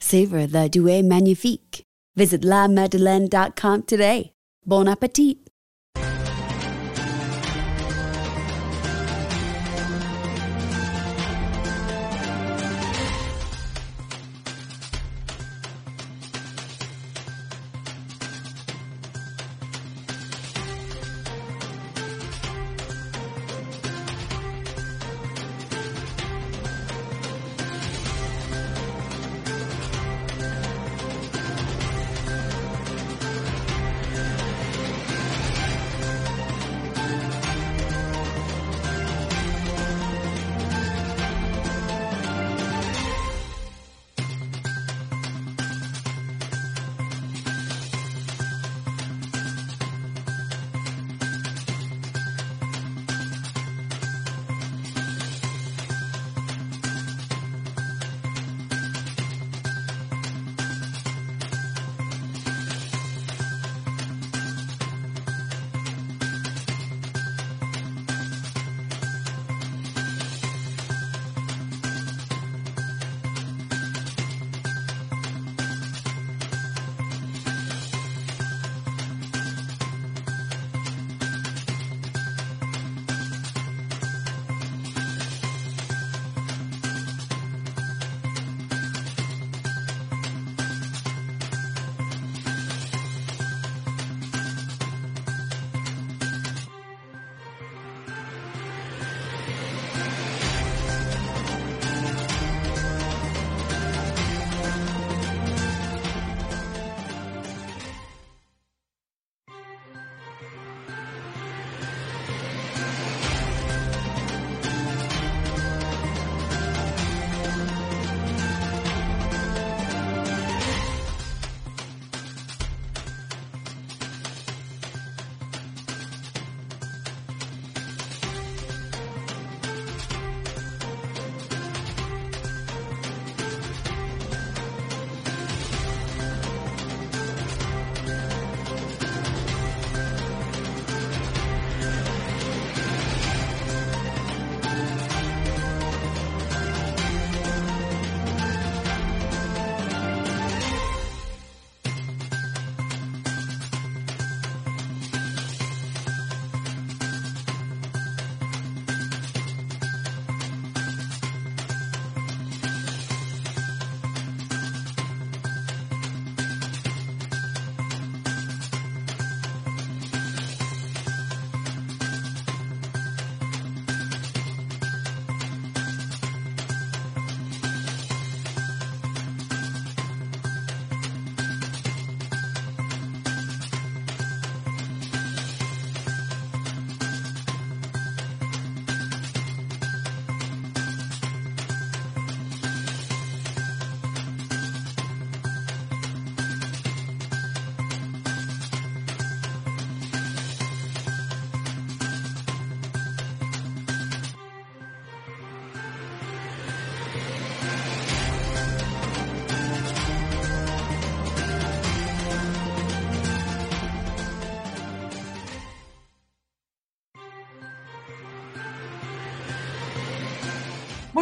Savor the Douai Magnifique. Visit lamadeleine.com today. Bon appetit!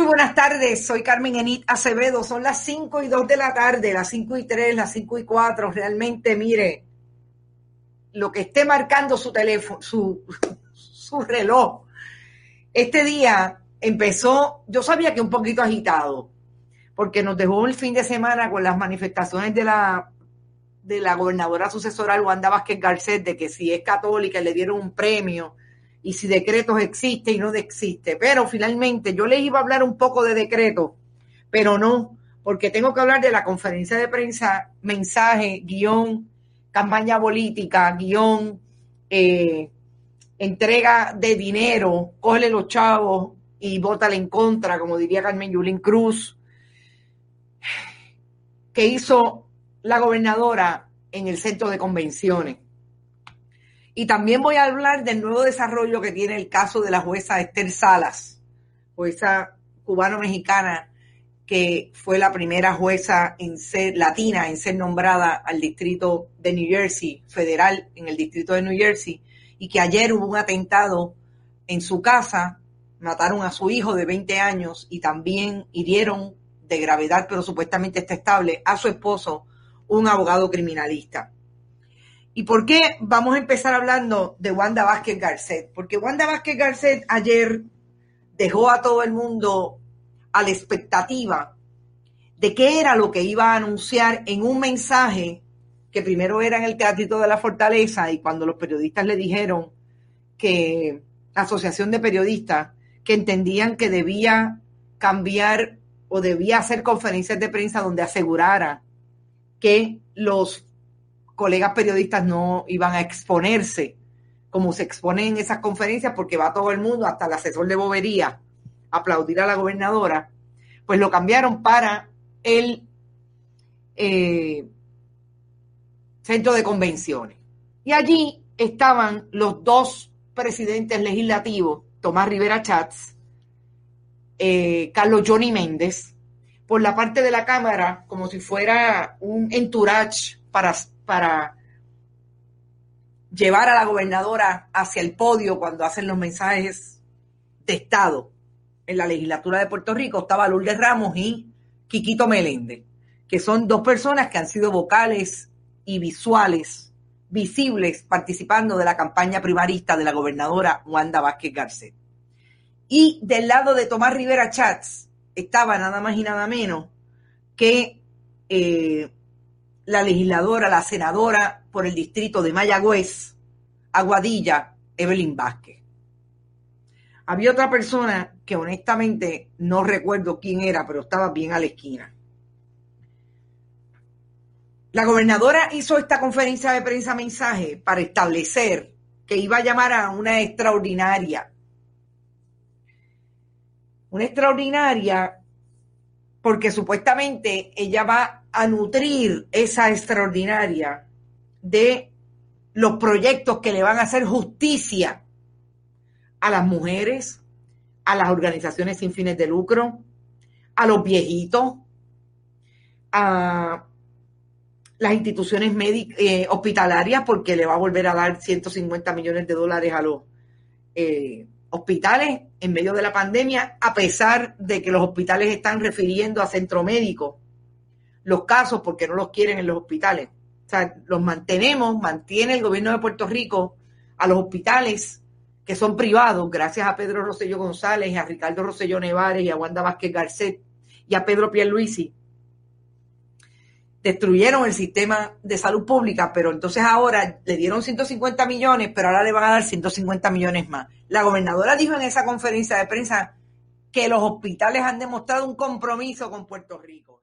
Buenas tardes, soy Carmen Enit Acevedo, son las 5 y 2 de la tarde, las 5 y 3, las 5 y 4, realmente mire, lo que esté marcando su teléfono, su, su reloj. Este día empezó, yo sabía que un poquito agitado, porque nos dejó el fin de semana con las manifestaciones de la de la gobernadora sucesora Wanda Vázquez Garcet de que si es católica le dieron un premio y si decretos existe y no existe. Pero finalmente yo les iba a hablar un poco de decretos, pero no, porque tengo que hablar de la conferencia de prensa, mensaje, guion, campaña política, guion, eh, entrega de dinero, cógele los chavos y bótale en contra, como diría Carmen Yulín Cruz, que hizo la gobernadora en el centro de convenciones. Y también voy a hablar del nuevo desarrollo que tiene el caso de la jueza Esther Salas, jueza cubano-mexicana que fue la primera jueza en ser latina en ser nombrada al distrito de New Jersey, federal en el distrito de New Jersey, y que ayer hubo un atentado en su casa, mataron a su hijo de 20 años y también hirieron de gravedad, pero supuestamente está estable, a su esposo, un abogado criminalista. ¿Y por qué vamos a empezar hablando de Wanda Vázquez Garcet? Porque Wanda Vázquez Garcet ayer dejó a todo el mundo a la expectativa de qué era lo que iba a anunciar en un mensaje que primero era en el Teatrito de la Fortaleza y cuando los periodistas le dijeron que la Asociación de Periodistas que entendían que debía cambiar o debía hacer conferencias de prensa donde asegurara que los colegas periodistas no iban a exponerse como se exponen en esas conferencias porque va todo el mundo, hasta el asesor de bobería, a aplaudir a la gobernadora, pues lo cambiaron para el eh, centro de convenciones. Y allí estaban los dos presidentes legislativos, Tomás Rivera Chats, eh, Carlos Johnny Méndez, por la parte de la cámara como si fuera un entourage para, para llevar a la gobernadora hacia el podio cuando hacen los mensajes de Estado. En la legislatura de Puerto Rico estaba Lourdes Ramos y Quiquito Meléndez, que son dos personas que han sido vocales y visuales, visibles, participando de la campaña primarista de la gobernadora Wanda Vázquez Garcet. Y del lado de Tomás Rivera Chats, estaba nada más y nada menos que eh, la legisladora, la senadora por el distrito de Mayagüez, Aguadilla, Evelyn Vázquez. Había otra persona que honestamente no recuerdo quién era, pero estaba bien a la esquina. La gobernadora hizo esta conferencia de prensa mensaje para establecer que iba a llamar a una extraordinaria una extraordinaria porque supuestamente ella va a nutrir esa extraordinaria de los proyectos que le van a hacer justicia a las mujeres, a las organizaciones sin fines de lucro, a los viejitos, a las instituciones eh, hospitalarias, porque le va a volver a dar 150 millones de dólares a los eh, hospitales en medio de la pandemia, a pesar de que los hospitales están refiriendo a centro médico los casos porque no los quieren en los hospitales. O sea, los mantenemos, mantiene el gobierno de Puerto Rico a los hospitales que son privados, gracias a Pedro Rosselló González, a Ricardo Rosselló Nevares y a Wanda Vázquez Garcet y a Pedro Pierluisi, destruyeron el sistema de salud pública, pero entonces ahora le dieron 150 millones, pero ahora le van a dar 150 millones más. La gobernadora dijo en esa conferencia de prensa que los hospitales han demostrado un compromiso con Puerto Rico.